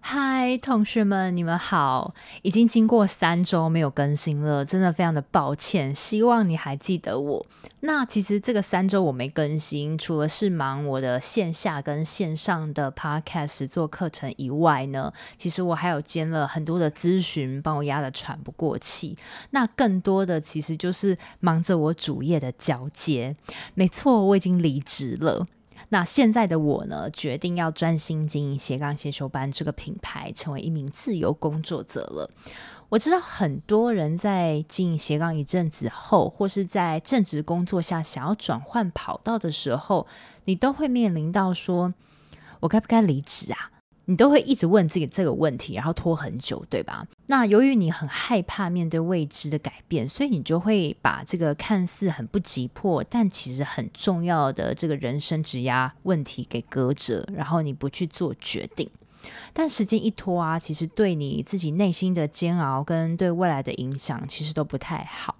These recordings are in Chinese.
嗨，同学们，你们好！已经经过三周没有更新了，真的非常的抱歉。希望你还记得我。那其实这个三周我没更新，除了是忙我的线下跟线上的 podcast 做课程以外呢，其实我还有兼了很多的咨询，帮我压得喘不过气。那更多的其实就是忙着我主业的交接。没错，我已经离职了。那现在的我呢，决定要专心经营斜杠先修班这个品牌，成为一名自由工作者了。我知道很多人在经营斜杠一阵子后，或是在正职工作下想要转换跑道的时候，你都会面临到说，我该不该离职啊？你都会一直问自己这个问题，然后拖很久，对吧？那由于你很害怕面对未知的改变，所以你就会把这个看似很不急迫，但其实很重要的这个人生质押问题给搁着，然后你不去做决定。但时间一拖啊，其实对你自己内心的煎熬跟对未来的影响，其实都不太好。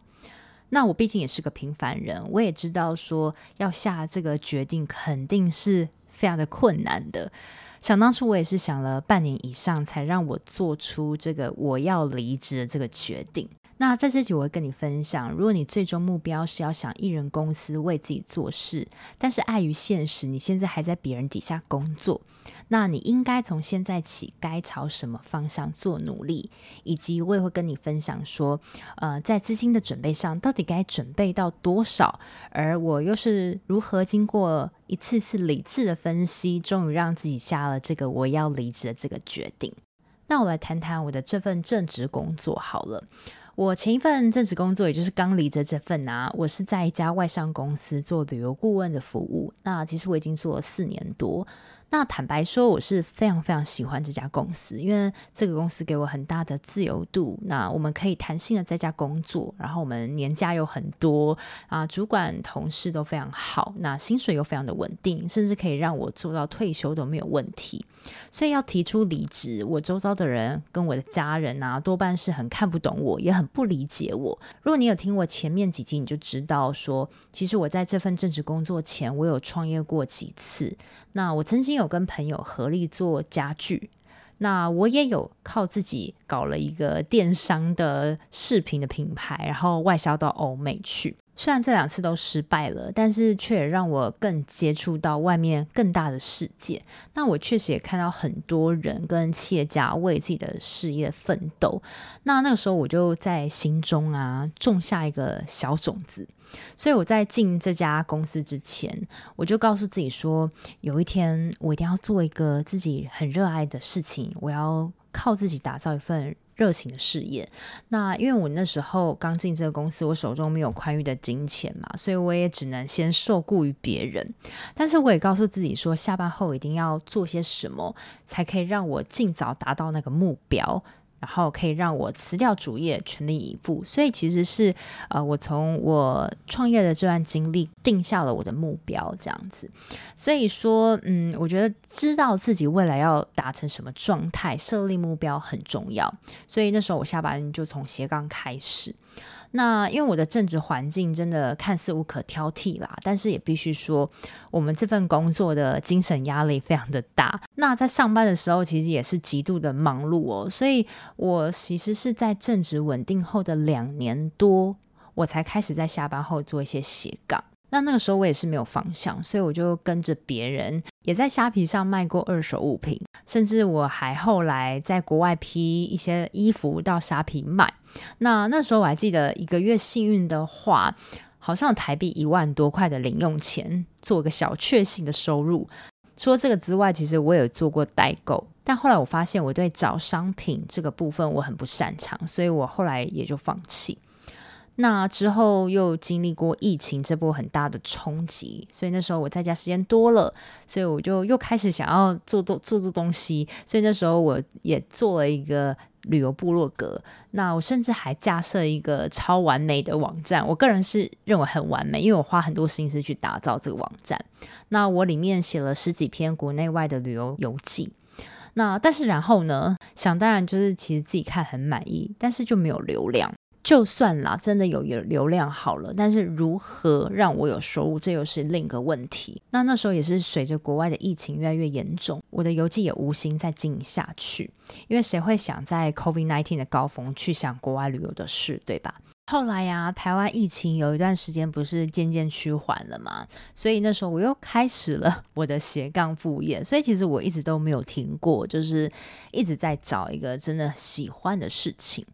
那我毕竟也是个平凡人，我也知道说要下这个决定肯定是非常的困难的。想当初，我也是想了半年以上，才让我做出这个我要离职的这个决定。那在这集，我会跟你分享，如果你最终目标是要想艺人公司为自己做事，但是碍于现实，你现在还在别人底下工作，那你应该从现在起该朝什么方向做努力，以及我也会跟你分享说，呃，在资金的准备上，到底该准备到多少，而我又是如何经过一次次理智的分析，终于让自己下了这个我要离职的这个决定。那我来谈谈我的这份正职工作好了。我前一份正职工作，也就是刚离职这份啊，我是在一家外商公司做旅游顾问的服务。那其实我已经做了四年多。那坦白说，我是非常非常喜欢这家公司，因为这个公司给我很大的自由度。那我们可以弹性的在家工作，然后我们年假有很多啊，主管同事都非常好，那薪水又非常的稳定，甚至可以让我做到退休都没有问题。所以要提出离职，我周遭的人跟我的家人啊，多半是很看不懂我，也很不理解我。如果你有听我前面几集，你就知道说，其实我在这份正职工作前，我有创业过几次。那我曾经有跟朋友合力做家具，那我也有靠自己搞了一个电商的饰品的品牌，然后外销到欧美去。虽然这两次都失败了，但是却也让我更接触到外面更大的世界。那我确实也看到很多人跟企业家为自己的事业奋斗。那那个时候我就在心中啊种下一个小种子。所以我在进这家公司之前，我就告诉自己说，有一天我一定要做一个自己很热爱的事情，我要靠自己打造一份。热情的事业，那因为我那时候刚进这个公司，我手中没有宽裕的金钱嘛，所以我也只能先受雇于别人。但是我也告诉自己说，下班后一定要做些什么，才可以让我尽早达到那个目标。然后可以让我辞掉主业，全力以赴。所以其实是，呃，我从我创业的这段经历定下了我的目标，这样子。所以说，嗯，我觉得知道自己未来要达成什么状态，设立目标很重要。所以那时候我下班就从斜杠开始。那因为我的政治环境真的看似无可挑剔啦，但是也必须说，我们这份工作的精神压力非常的大。那在上班的时候，其实也是极度的忙碌哦。所以我其实是在正职稳定后的两年多，我才开始在下班后做一些斜杠。那那个时候我也是没有方向，所以我就跟着别人，也在虾皮上卖过二手物品，甚至我还后来在国外批一些衣服到虾皮卖。那那时候我还记得一个月幸运的话，好像台币一万多块的零用钱，做个小确幸的收入。除了这个之外，其实我有做过代购，但后来我发现我对找商品这个部分我很不擅长，所以我后来也就放弃。那之后又经历过疫情这波很大的冲击，所以那时候我在家时间多了，所以我就又开始想要做做做做东西，所以那时候我也做了一个旅游部落格。那我甚至还架设一个超完美的网站，我个人是认为很完美，因为我花很多心思去打造这个网站。那我里面写了十几篇国内外的旅游游记。那但是然后呢，想当然就是其实自己看很满意，但是就没有流量。就算啦，真的有有流量好了，但是如何让我有收入，这又是另一个问题。那那时候也是随着国外的疫情越来越严重，我的游记也无心再经营下去，因为谁会想在 COVID-19 的高峰去想国外旅游的事，对吧？后来呀，台湾疫情有一段时间不是渐渐趋缓了嘛，所以那时候我又开始了我的斜杠副业，所以其实我一直都没有停过，就是一直在找一个真的喜欢的事情。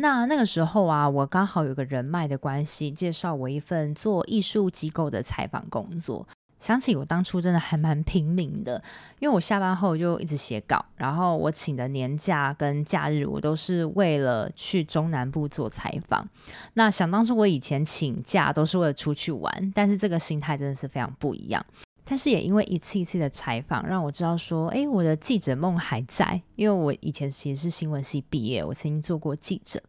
那那个时候啊，我刚好有个人脉的关系，介绍我一份做艺术机构的采访工作。想起我当初真的还蛮拼命的，因为我下班后就一直写稿，然后我请的年假跟假日，我都是为了去中南部做采访。那想当初我以前请假都是为了出去玩，但是这个心态真的是非常不一样。但是也因为一次一次的采访，让我知道说，哎，我的记者梦还在。因为我以前其实是新闻系毕业，我曾经做过记者。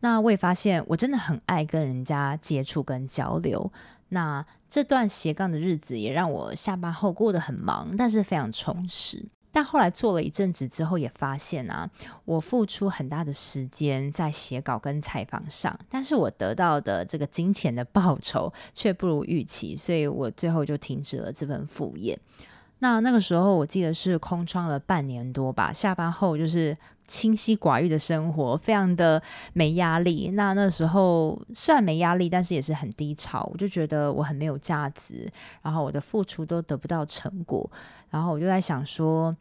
那我也发现，我真的很爱跟人家接触跟交流。那这段斜杠的日子也让我下班后过得很忙，但是非常充实。但后来做了一阵子之后，也发现啊，我付出很大的时间在写稿跟采访上，但是我得到的这个金钱的报酬却不如预期，所以我最后就停止了这份副业。那那个时候我记得是空窗了半年多吧，下班后就是清心寡欲的生活，非常的没压力。那那时候虽然没压力，但是也是很低潮。我就觉得我很没有价值，然后我的付出都得不到成果。然后我就在想说，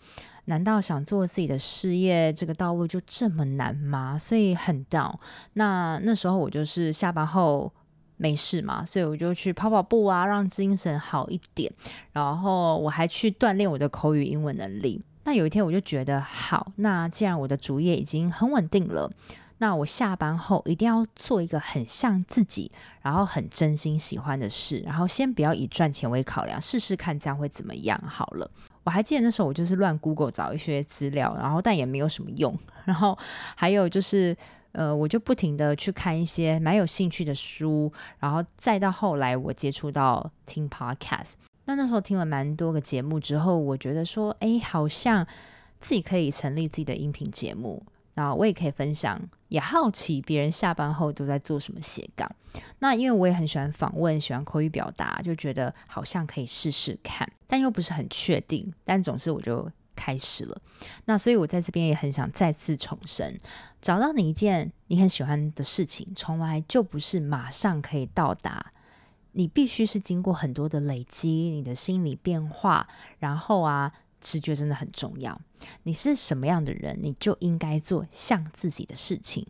难道想做自己的事业这个道路就这么难吗？所以很 down。那那时候我就是下班后。没事嘛，所以我就去跑跑步啊，让精神好一点。然后我还去锻炼我的口语英文能力。那有一天我就觉得，好，那既然我的主业已经很稳定了，那我下班后一定要做一个很像自己，然后很真心喜欢的事。然后先不要以赚钱为考量，试试看这样会怎么样好了。我还记得那时候我就是乱 Google 找一些资料，然后但也没有什么用。然后还有就是。呃，我就不停的去看一些蛮有兴趣的书，然后再到后来我接触到听 podcast。那那时候听了蛮多个节目之后，我觉得说，哎，好像自己可以成立自己的音频节目，然后我也可以分享，也好奇别人下班后都在做什么斜杠。那因为我也很喜欢访问，喜欢口语表达，就觉得好像可以试试看，但又不是很确定。但总之我就。开始了，那所以我在这边也很想再次重申，找到你一件你很喜欢的事情，从来就不是马上可以到达，你必须是经过很多的累积，你的心理变化，然后啊，直觉真的很重要。你是什么样的人，你就应该做像自己的事情，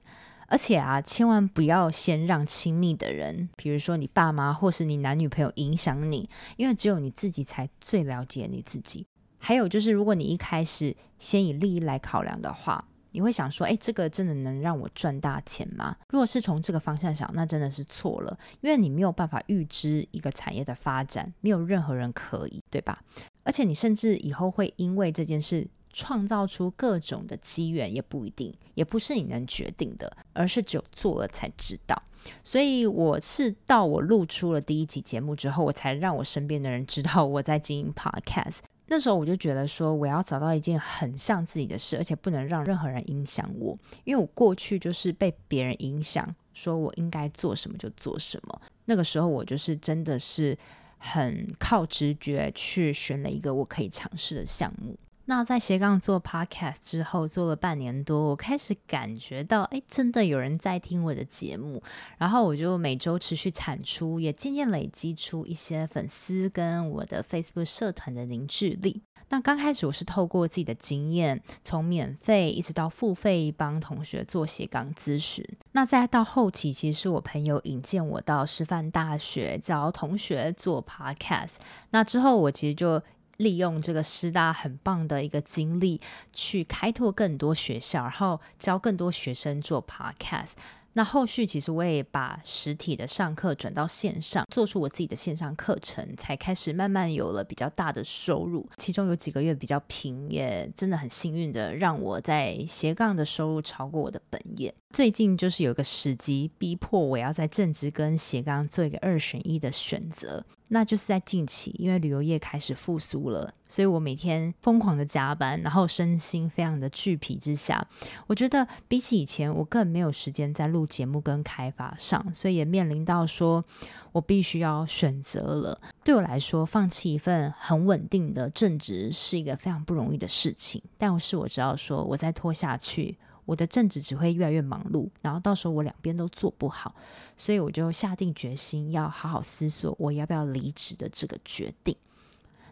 而且啊，千万不要先让亲密的人，比如说你爸妈或是你男女朋友影响你，因为只有你自己才最了解你自己。还有就是，如果你一开始先以利益来考量的话，你会想说：“哎，这个真的能让我赚大钱吗？”如果是从这个方向想，那真的是错了，因为你没有办法预知一个产业的发展，没有任何人可以，对吧？而且你甚至以后会因为这件事创造出各种的机缘，也不一定，也不是你能决定的，而是只有做了才知道。所以我是到我录出了第一集节目之后，我才让我身边的人知道我在经营 Podcast。那时候我就觉得说，我要找到一件很像自己的事，而且不能让任何人影响我，因为我过去就是被别人影响，说我应该做什么就做什么。那个时候我就是真的是很靠直觉去选了一个我可以尝试的项目。那在斜杠做 podcast 之后，做了半年多，我开始感觉到，哎，真的有人在听我的节目，然后我就每周持续产出，也渐渐累积出一些粉丝跟我的 Facebook 社团的凝聚力。那刚开始我是透过自己的经验，从免费一直到付费帮同学做斜杠咨询。那再到后期，其实是我朋友引荐我到师范大学教同学做 podcast。那之后我其实就。利用这个师大很棒的一个经历，去开拓更多学校，然后教更多学生做 podcast。那后续其实我也把实体的上课转到线上，做出我自己的线上课程，才开始慢慢有了比较大的收入。其中有几个月比较平，也真的很幸运的让我在斜杠的收入超过我的本业。最近就是有个时机逼迫我要在正职跟斜杠做一个二选一的选择。那就是在近期，因为旅游业开始复苏了，所以我每天疯狂的加班，然后身心非常的俱疲之下，我觉得比起以前，我更没有时间在录节目跟开发上，所以也面临到说我必须要选择了。对我来说，放弃一份很稳定的正职是一个非常不容易的事情，但是我知道说我再拖下去。我的正职只会越来越忙碌，然后到时候我两边都做不好，所以我就下定决心要好好思索我要不要离职的这个决定。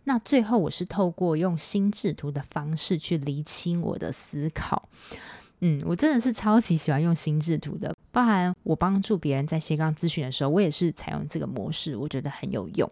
那最后我是透过用心智图的方式去厘清我的思考。嗯，我真的是超级喜欢用心智图的，包含我帮助别人在斜杠咨询的时候，我也是采用这个模式，我觉得很有用。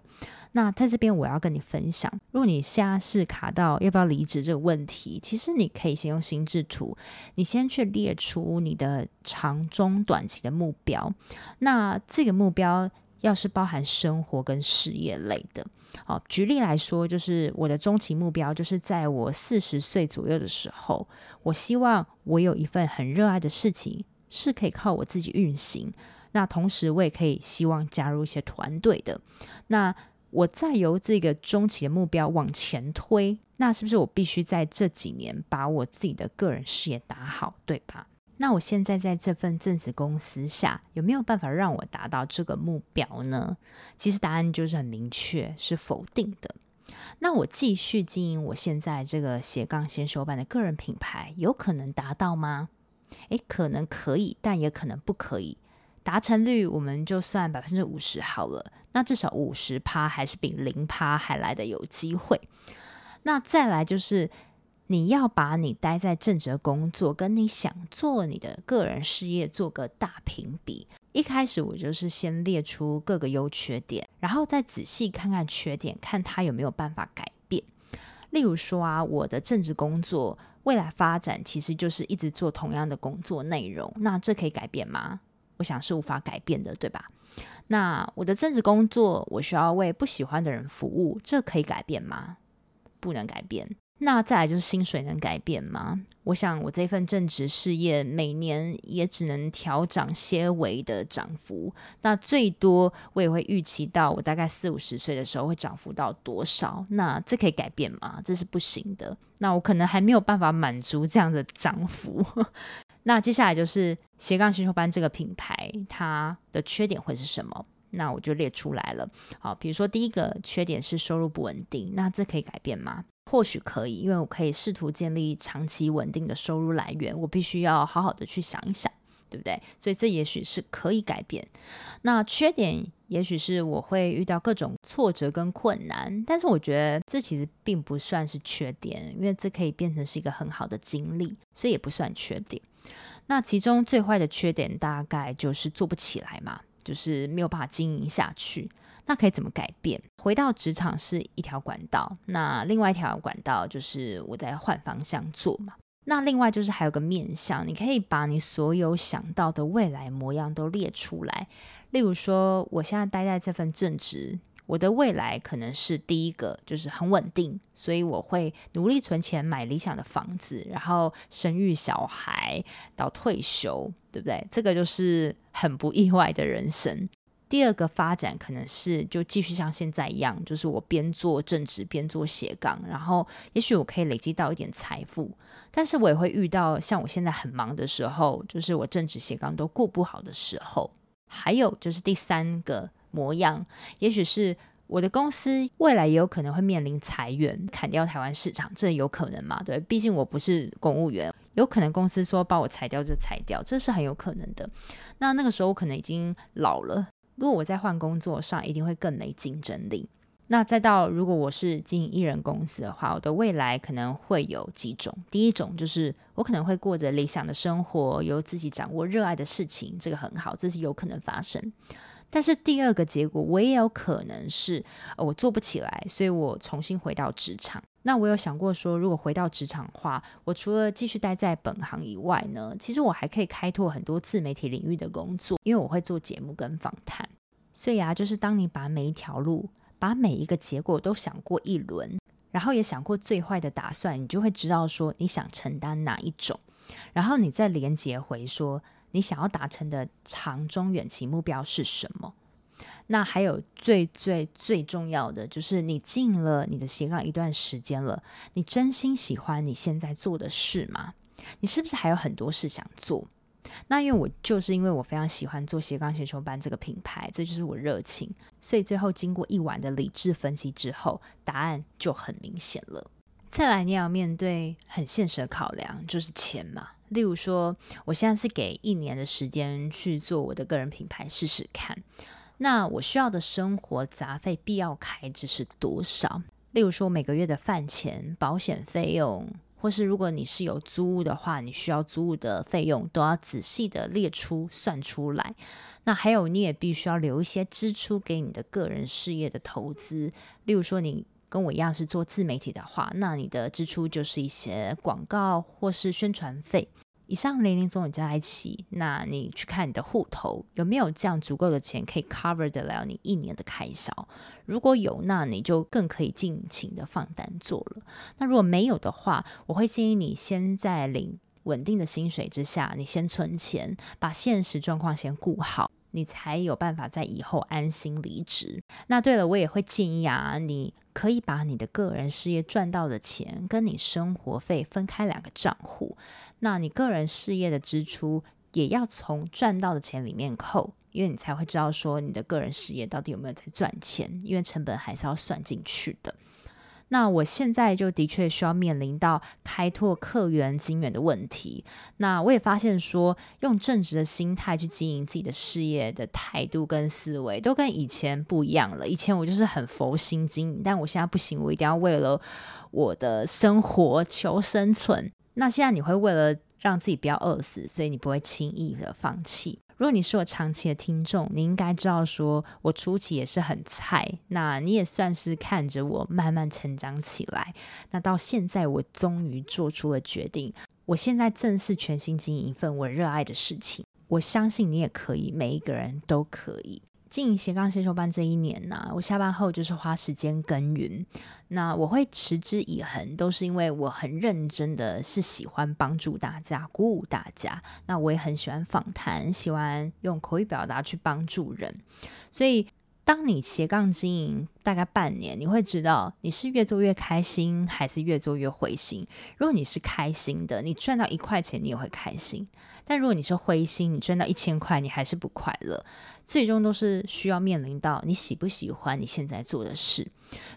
那在这边我要跟你分享，如果你现在是卡到要不要离职这个问题，其实你可以先用心智图，你先去列出你的长中短期的目标。那这个目标要是包含生活跟事业类的，好，举例来说，就是我的中期目标，就是在我四十岁左右的时候，我希望我有一份很热爱的事情，是可以靠我自己运行。那同时，我也可以希望加入一些团队的。那我再由这个中期的目标往前推，那是不是我必须在这几年把我自己的个人事业打好，对吧？那我现在在这份正职公司下，有没有办法让我达到这个目标呢？其实答案就是很明确，是否定的。那我继续经营我现在这个斜杠先修版的个人品牌，有可能达到吗？诶，可能可以，但也可能不可以。达成率我们就算百分之五十好了，那至少五十趴还是比零趴还来得有机会。那再来就是你要把你待在正职工作跟你想做你的个人事业做个大评比。一开始我就是先列出各个优缺点，然后再仔细看看缺点，看它有没有办法改变。例如说啊，我的正职工作未来发展其实就是一直做同样的工作内容，那这可以改变吗？我想是无法改变的，对吧？那我的正职工作，我需要为不喜欢的人服务，这可以改变吗？不能改变。那再来就是薪水能改变吗？我想我这份正职事业每年也只能调涨些微的涨幅，那最多我也会预期到我大概四五十岁的时候会涨幅到多少？那这可以改变吗？这是不行的。那我可能还没有办法满足这样的涨幅。那接下来就是斜杠星球班这个品牌，它的缺点会是什么？那我就列出来了。好，比如说第一个缺点是收入不稳定，那这可以改变吗？或许可以，因为我可以试图建立长期稳定的收入来源。我必须要好好的去想一想，对不对？所以这也许是可以改变。那缺点也许是我会遇到各种挫折跟困难，但是我觉得这其实并不算是缺点，因为这可以变成是一个很好的经历，所以也不算缺点。那其中最坏的缺点大概就是做不起来嘛，就是没有办法经营下去。那可以怎么改变？回到职场是一条管道，那另外一条管道就是我在换方向做嘛。那另外就是还有个面向，你可以把你所有想到的未来模样都列出来。例如说，我现在待在这份正职。我的未来可能是第一个，就是很稳定，所以我会努力存钱买理想的房子，然后生育小孩到退休，对不对？这个就是很不意外的人生。第二个发展可能是就继续像现在一样，就是我边做正职边做斜杠，然后也许我可以累积到一点财富，但是我也会遇到像我现在很忙的时候，就是我正职斜杠都顾不好的时候。还有就是第三个。模样，也许是我的公司未来也有可能会面临裁员，砍掉台湾市场，这有可能嘛？对，毕竟我不是公务员，有可能公司说把我裁掉就裁掉，这是很有可能的。那那个时候我可能已经老了，如果我在换工作上，一定会更没竞争力。那再到如果我是经营艺人公司的话，我的未来可能会有几种。第一种就是我可能会过着理想的生活，由自己掌握热爱的事情，这个很好，这是有可能发生。但是第二个结果，我也有可能是，呃，我做不起来，所以我重新回到职场。那我有想过说，如果回到职场的话，我除了继续待在本行以外呢，其实我还可以开拓很多自媒体领域的工作，因为我会做节目跟访谈。所以啊，就是当你把每一条路、把每一个结果都想过一轮，然后也想过最坏的打算，你就会知道说你想承担哪一种，然后你再连结回说。你想要达成的长中远期目标是什么？那还有最最最重要的，就是你进了你的斜杠一段时间了，你真心喜欢你现在做的事吗？你是不是还有很多事想做？那因为我就是因为我非常喜欢做斜杠先修班这个品牌，这就是我热情，所以最后经过一晚的理智分析之后，答案就很明显了。再来，你要面对很现实的考量，就是钱嘛。例如说，我现在是给一年的时间去做我的个人品牌试试看，那我需要的生活杂费必要开支是多少？例如说，每个月的饭钱、保险费用。或是如果你是有租屋的话，你需要租屋的费用都要仔细的列出算出来。那还有，你也必须要留一些支出给你的个人事业的投资。例如说，你跟我一样是做自媒体的话，那你的支出就是一些广告或是宣传费。以上零零总总加在一起，那你去看你的户头有没有这样足够的钱可以 cover 得了你一年的开销？如果有，那你就更可以尽情的放胆做了。那如果没有的话，我会建议你先在领稳定的薪水之下，你先存钱，把现实状况先顾好，你才有办法在以后安心离职。那对了，我也会建议啊，你可以把你的个人事业赚到的钱跟你生活费分开两个账户。那你个人事业的支出也要从赚到的钱里面扣，因为你才会知道说你的个人事业到底有没有在赚钱，因为成本还是要算进去的。那我现在就的确需要面临到开拓客源、金源的问题。那我也发现说，用正直的心态去经营自己的事业的态度跟思维，都跟以前不一样了。以前我就是很佛心经营，但我现在不行，我一定要为了我的生活求生存。那现在你会为了让自己不要饿死，所以你不会轻易的放弃。如果你是我长期的听众，你应该知道说，我初期也是很菜，那你也算是看着我慢慢成长起来。那到现在，我终于做出了决定，我现在正式全心经营一份我热爱的事情。我相信你也可以，每一个人都可以。经营斜杠先修班这一年呢、我下班后就是花时间耕耘。那我会持之以恒，都是因为我很认真的是喜欢帮助大家、鼓舞大家。那我也很喜欢访谈，喜欢用口语表达去帮助人。所以，当你斜杠经营大概半年，你会知道你是越做越开心，还是越做越灰心。如果你是开心的，你赚到一块钱，你也会开心。但如果你是灰心，你赚到一千块，你还是不快乐。最终都是需要面临到你喜不喜欢你现在做的事。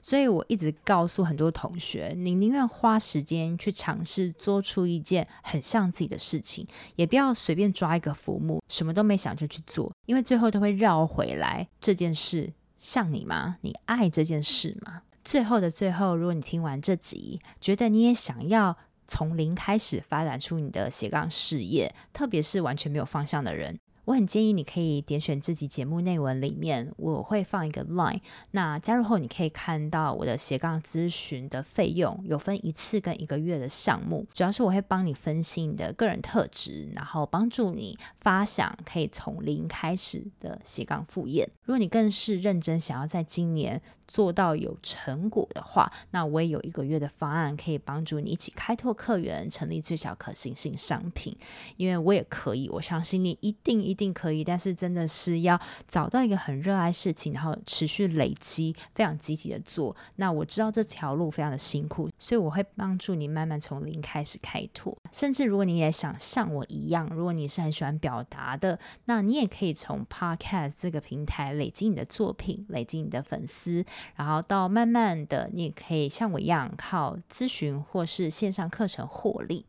所以我一直告诉很多同学，你宁愿花时间去尝试做出一件很像自己的事情，也不要随便抓一个浮木，什么都没想就去做，因为最后都会绕回来。这件事像你吗？你爱这件事吗？最后的最后，如果你听完这集，觉得你也想要。从零开始发展出你的斜杠事业，特别是完全没有方向的人。我很建议你可以点选这集节目内文里面，我会放一个 line。那加入后，你可以看到我的斜杠咨询的费用有分一次跟一个月的项目。主要是我会帮你分析你的个人特质，然后帮助你发想可以从零开始的斜杠副业。如果你更是认真想要在今年做到有成果的话，那我也有一个月的方案可以帮助你一起开拓客源，成立最小可行性商品。因为我也可以，我相信你一定一。定可以，但是真的是要找到一个很热爱事情，然后持续累积，非常积极的做。那我知道这条路非常的辛苦，所以我会帮助你慢慢从零开始开拓。甚至如果你也想像我一样，如果你是很喜欢表达的，那你也可以从 Podcast 这个平台累积你的作品，累积你的粉丝，然后到慢慢的，你也可以像我一样靠咨询或是线上课程获利。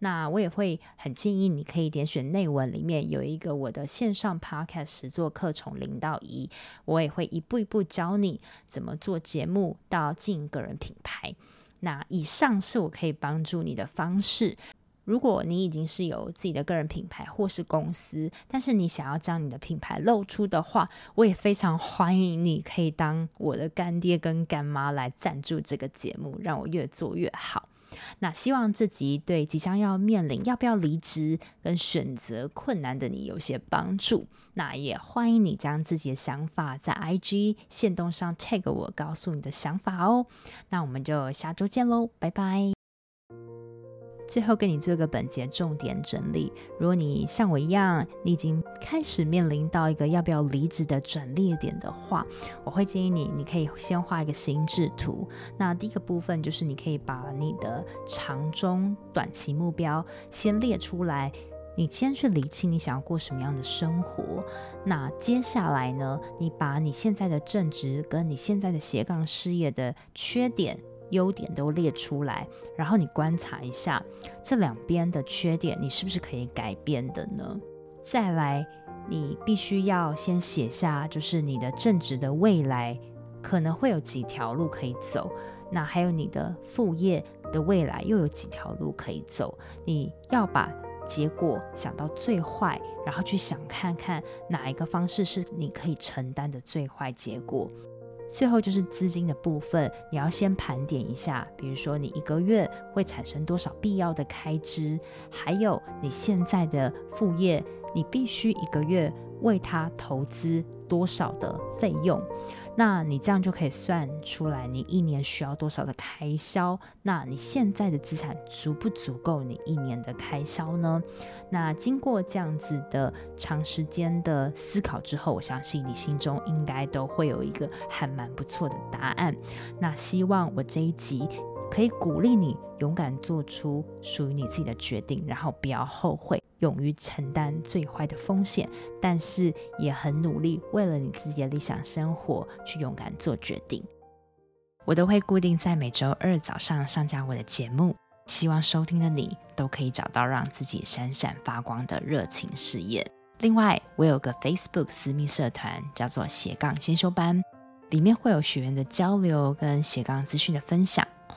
那我也会很建议你可以点选内文里面有一个我的线上 podcast 实作课从零到一，我也会一步一步教你怎么做节目到经营个人品牌。那以上是我可以帮助你的方式。如果你已经是有自己的个人品牌或是公司，但是你想要将你的品牌露出的话，我也非常欢迎你可以当我的干爹跟干妈来赞助这个节目，让我越做越好。那希望这集对即将要面临要不要离职跟选择困难的你有些帮助。那也欢迎你将自己的想法在 IG 线动上 tag 我，告诉你的想法哦。那我们就下周见喽，拜拜。最后跟你做个本节重点整理。如果你像我一样，你已经开始面临到一个要不要离职的转捩点的话，我会建议你，你可以先画一个心智图。那第一个部分就是你可以把你的长中短期目标先列出来。你先去理清你想要过什么样的生活，那接下来呢，你把你现在的正职跟你现在的斜杠事业的缺点、优点都列出来，然后你观察一下这两边的缺点，你是不是可以改变的呢？再来，你必须要先写下，就是你的正职的未来可能会有几条路可以走，那还有你的副业的未来又有几条路可以走，你要把。结果想到最坏，然后去想看看哪一个方式是你可以承担的最坏结果。最后就是资金的部分，你要先盘点一下，比如说你一个月会产生多少必要的开支，还有你现在的副业，你必须一个月为它投资多少的费用。那你这样就可以算出来，你一年需要多少的开销？那你现在的资产足不足够你一年的开销呢？那经过这样子的长时间的思考之后，我相信你心中应该都会有一个还蛮不错的答案。那希望我这一集可以鼓励你勇敢做出属于你自己的决定，然后不要后悔。勇于承担最坏的风险，但是也很努力，为了你自己的理想生活去勇敢做决定。我都会固定在每周二早上上架我的节目，希望收听的你都可以找到让自己闪闪发光的热情事业。另外，我有个 Facebook 私密社团，叫做斜杠先修班，里面会有学员的交流跟斜杠资讯的分享，